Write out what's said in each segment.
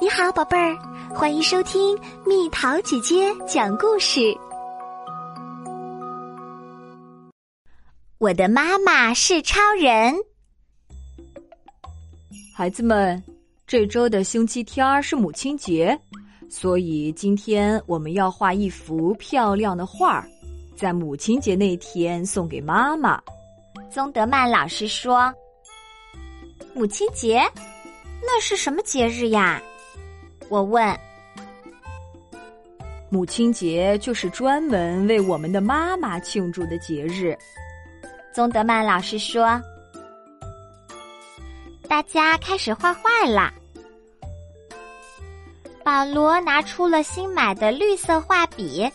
你好，宝贝儿，欢迎收听蜜桃姐姐讲故事。我的妈妈是超人。孩子们，这周的星期天是母亲节，所以今天我们要画一幅漂亮的画，在母亲节那天送给妈妈。宗德曼老师说：“母亲节，那是什么节日呀？”我问：“母亲节就是专门为我们的妈妈庆祝的节日。”宗德曼老师说：“大家开始画画啦。”保罗拿出了新买的绿色画笔。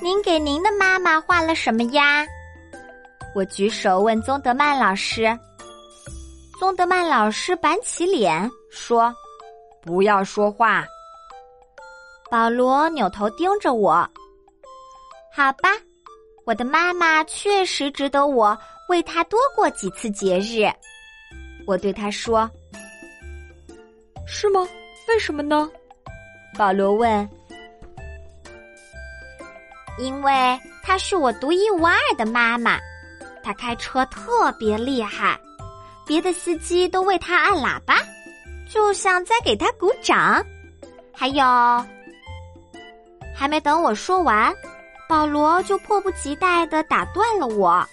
您给您的妈妈画了什么呀？我举手问宗德曼老师。宗德曼老师板起脸说。不要说话。保罗扭头盯着我。好吧，我的妈妈确实值得我为她多过几次节日。我对他说：“是吗？为什么呢？”保罗问。“因为她是我独一无二的妈妈，她开车特别厉害，别的司机都为她按喇叭。”就像在给他鼓掌，还有，还没等我说完，保罗就迫不及待的打断了我。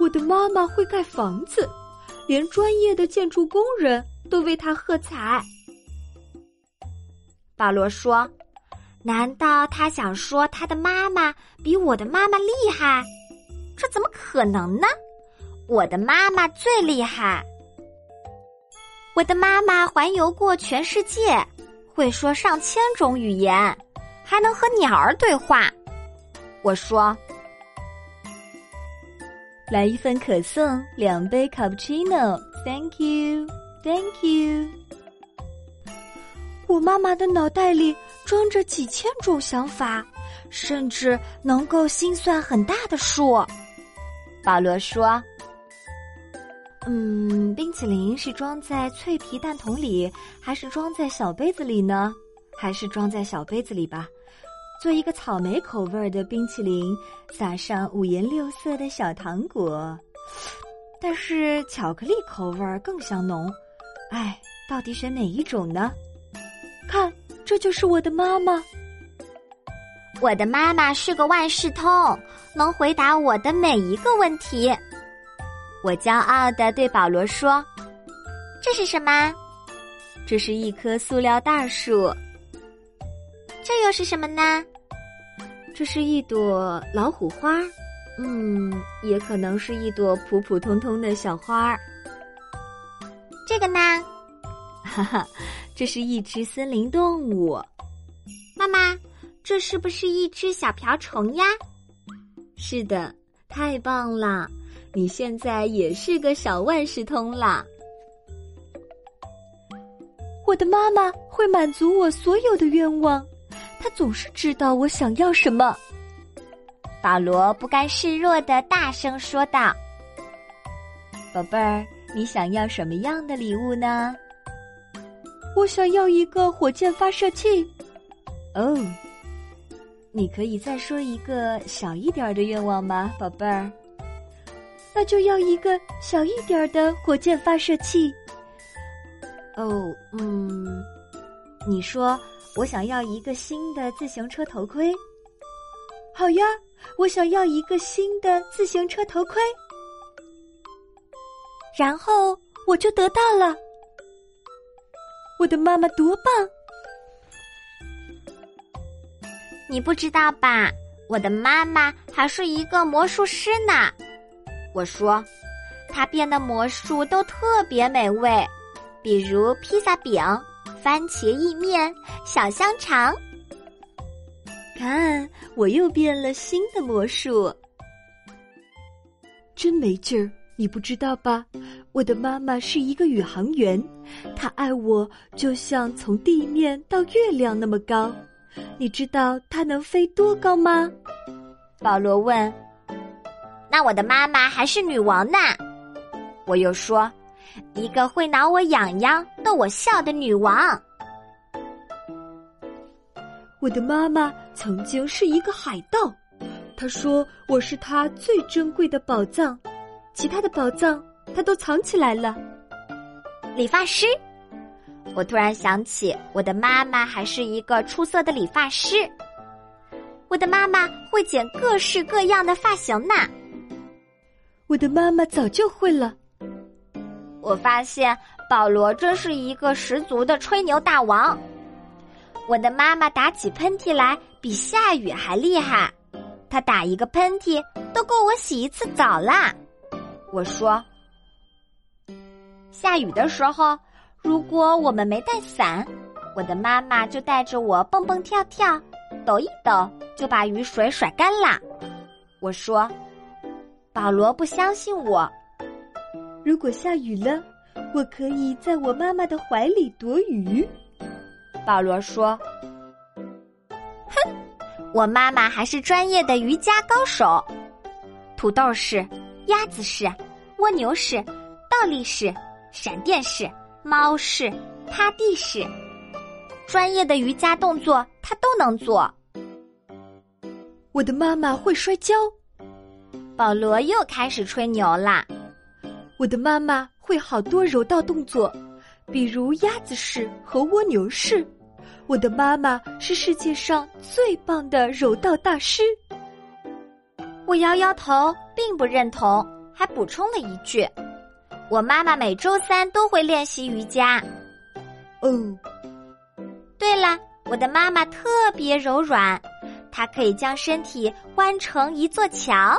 我的妈妈会盖房子，连专业的建筑工人都为他喝彩。保罗说：“难道他想说他的妈妈比我的妈妈厉害？这怎么可能呢？我的妈妈最厉害。”我的妈妈环游过全世界，会说上千种语言，还能和鸟儿对话。我说：“来一份可颂，两杯卡布奇诺，Thank you，Thank you。”我妈妈的脑袋里装着几千种想法，甚至能够心算很大的数。保罗说。嗯，冰淇淋是装在脆皮蛋筒里，还是装在小杯子里呢？还是装在小杯子里吧。做一个草莓口味的冰淇淋，撒上五颜六色的小糖果。但是巧克力口味更香浓。哎，到底选哪一种呢？看，这就是我的妈妈。我的妈妈是个万事通，能回答我的每一个问题。我骄傲的对保罗说：“这是什么？这是一棵塑料大树。这又是什么呢？这是一朵老虎花。嗯，也可能是一朵普普通通的小花。这个呢？哈哈，这是一只森林动物。妈妈，这是不是一只小瓢虫呀？是的，太棒了。”你现在也是个小万事通啦！我的妈妈会满足我所有的愿望，她总是知道我想要什么。保罗不甘示弱的大声说道：“宝贝儿，你想要什么样的礼物呢？”我想要一个火箭发射器。哦，你可以再说一个小一点的愿望吗，宝贝儿？那就要一个小一点的火箭发射器。哦，嗯，你说我想要一个新的自行车头盔。好呀，我想要一个新的自行车头盔。然后我就得到了。我的妈妈多棒！你不知道吧？我的妈妈还是一个魔术师呢。我说，他变的魔术都特别美味，比如披萨饼、番茄意面、小香肠。看，我又变了新的魔术，真没劲儿！你不知道吧？我的妈妈是一个宇航员，她爱我就像从地面到月亮那么高。你知道她能飞多高吗？保罗问。那我的妈妈还是女王呢，我又说，一个会挠我痒痒、逗我笑的女王。我的妈妈曾经是一个海盗，她说我是她最珍贵的宝藏，其他的宝藏她都藏起来了。理发师，我突然想起，我的妈妈还是一个出色的理发师。我的妈妈会剪各式各样的发型呢。我的妈妈早就会了。我发现保罗真是一个十足的吹牛大王。我的妈妈打起喷嚏来比下雨还厉害，她打一个喷嚏都够我洗一次澡啦。我说，下雨的时候，如果我们没带伞，我的妈妈就带着我蹦蹦跳跳，抖一抖就把雨水甩干啦。我说。保罗不相信我。如果下雨了，我可以在我妈妈的怀里躲雨。保罗说：“哼，我妈妈还是专业的瑜伽高手。土豆式、鸭子式、蜗牛式、倒立式、闪电式、猫式、趴地式，专业的瑜伽动作她都能做。我的妈妈会摔跤。”保罗又开始吹牛啦！我的妈妈会好多柔道动作，比如鸭子式和蜗牛式。我的妈妈是世界上最棒的柔道大师。我摇摇头，并不认同，还补充了一句：“我妈妈每周三都会练习瑜伽。”哦，对了，我的妈妈特别柔软，她可以将身体弯成一座桥。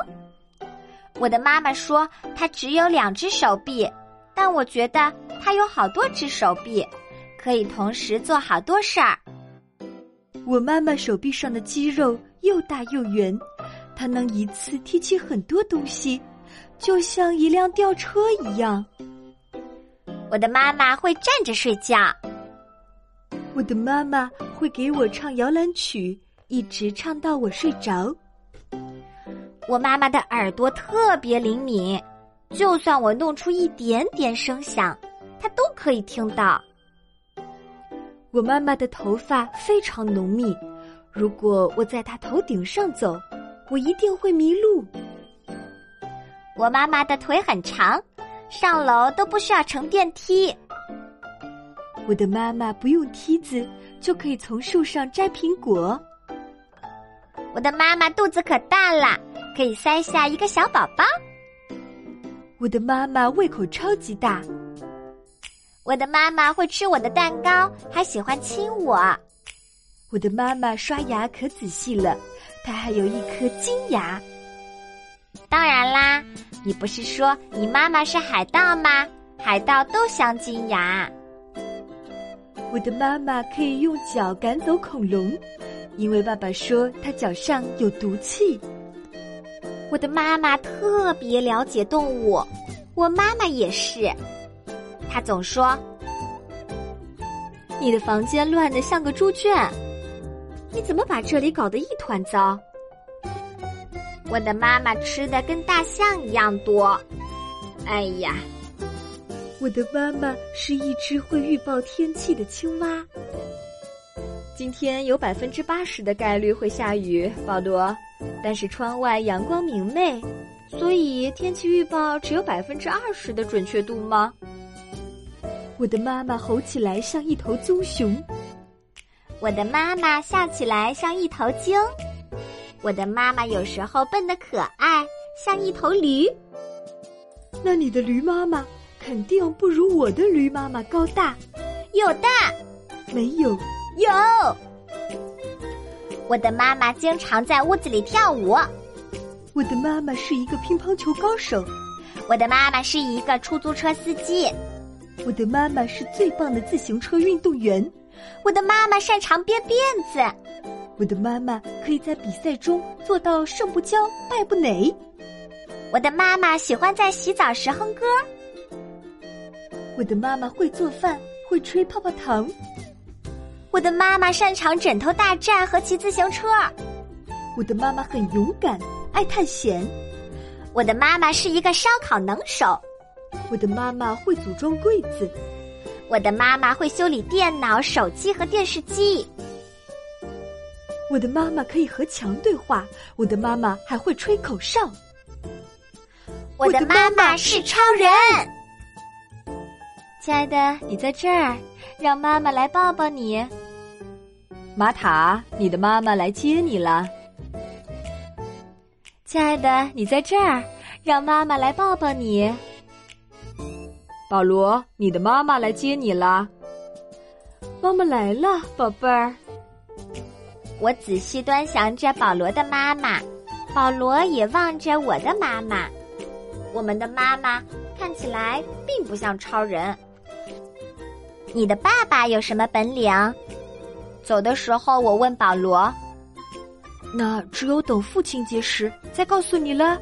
我的妈妈说，她只有两只手臂，但我觉得她有好多只手臂，可以同时做好多事儿。我妈妈手臂上的肌肉又大又圆，她能一次提起很多东西，就像一辆吊车一样。我的妈妈会站着睡觉。我的妈妈会给我唱摇篮曲，一直唱到我睡着。我妈妈的耳朵特别灵敏，就算我弄出一点点声响，她都可以听到。我妈妈的头发非常浓密，如果我在她头顶上走，我一定会迷路。我妈妈的腿很长，上楼都不需要乘电梯。我的妈妈不用梯子就可以从树上摘苹果。我的妈妈肚子可大了。可以塞下一个小宝宝。我的妈妈胃口超级大。我的妈妈会吃我的蛋糕，还喜欢亲我。我的妈妈刷牙可仔细了，她还有一颗金牙。当然啦，你不是说你妈妈是海盗吗？海盗都镶金牙。我的妈妈可以用脚赶走恐龙，因为爸爸说他脚上有毒气。我的妈妈特别了解动物，我妈妈也是。她总说：“你的房间乱得像个猪圈，你怎么把这里搞得一团糟？”我的妈妈吃的跟大象一样多。哎呀，我的妈妈是一只会预报天气的青蛙。今天有百分之八十的概率会下雨，保罗。但是窗外阳光明媚，所以天气预报只有百分之二十的准确度吗？我的妈妈吼起来像一头棕熊，我的妈妈笑起来像一头鲸，我的妈妈有时候笨得可爱，像一头驴。那你的驴妈妈肯定不如我的驴妈妈高大，有的，没有，有。我的妈妈经常在屋子里跳舞。我的妈妈是一个乒乓球高手。我的妈妈是一个出租车司机。我的妈妈是最棒的自行车运动员。我的妈妈擅长编辫子。我的妈妈可以在比赛中做到胜不骄败不馁。我的妈妈喜欢在洗澡时哼歌。我的妈妈会做饭，会吹泡泡糖。我的妈妈擅长枕头大战和骑自行车。我的妈妈很勇敢，爱探险。我的妈妈是一个烧烤能手。我的妈妈会组装柜子。我的妈妈会修理电脑、手机和电视机。我的妈妈可以和墙对话。我的妈妈还会吹口哨。我的妈妈是超人。亲爱的，你在这儿，让妈妈来抱抱你。玛塔，你的妈妈来接你了。亲爱的，你在这儿，让妈妈来抱抱你。保罗，你的妈妈来接你了。妈妈来了，宝贝儿。我仔细端详着保罗的妈妈，保罗也望着我的妈妈。我们的妈妈看起来并不像超人。你的爸爸有什么本领？走的时候，我问保罗。那只有等父亲节时再告诉你了。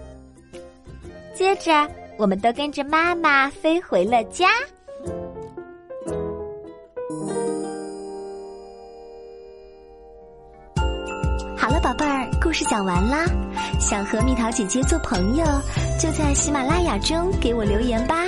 接着，我们都跟着妈妈飞回了家。好了，宝贝儿，故事讲完啦。想和蜜桃姐姐做朋友，就在喜马拉雅中给我留言吧。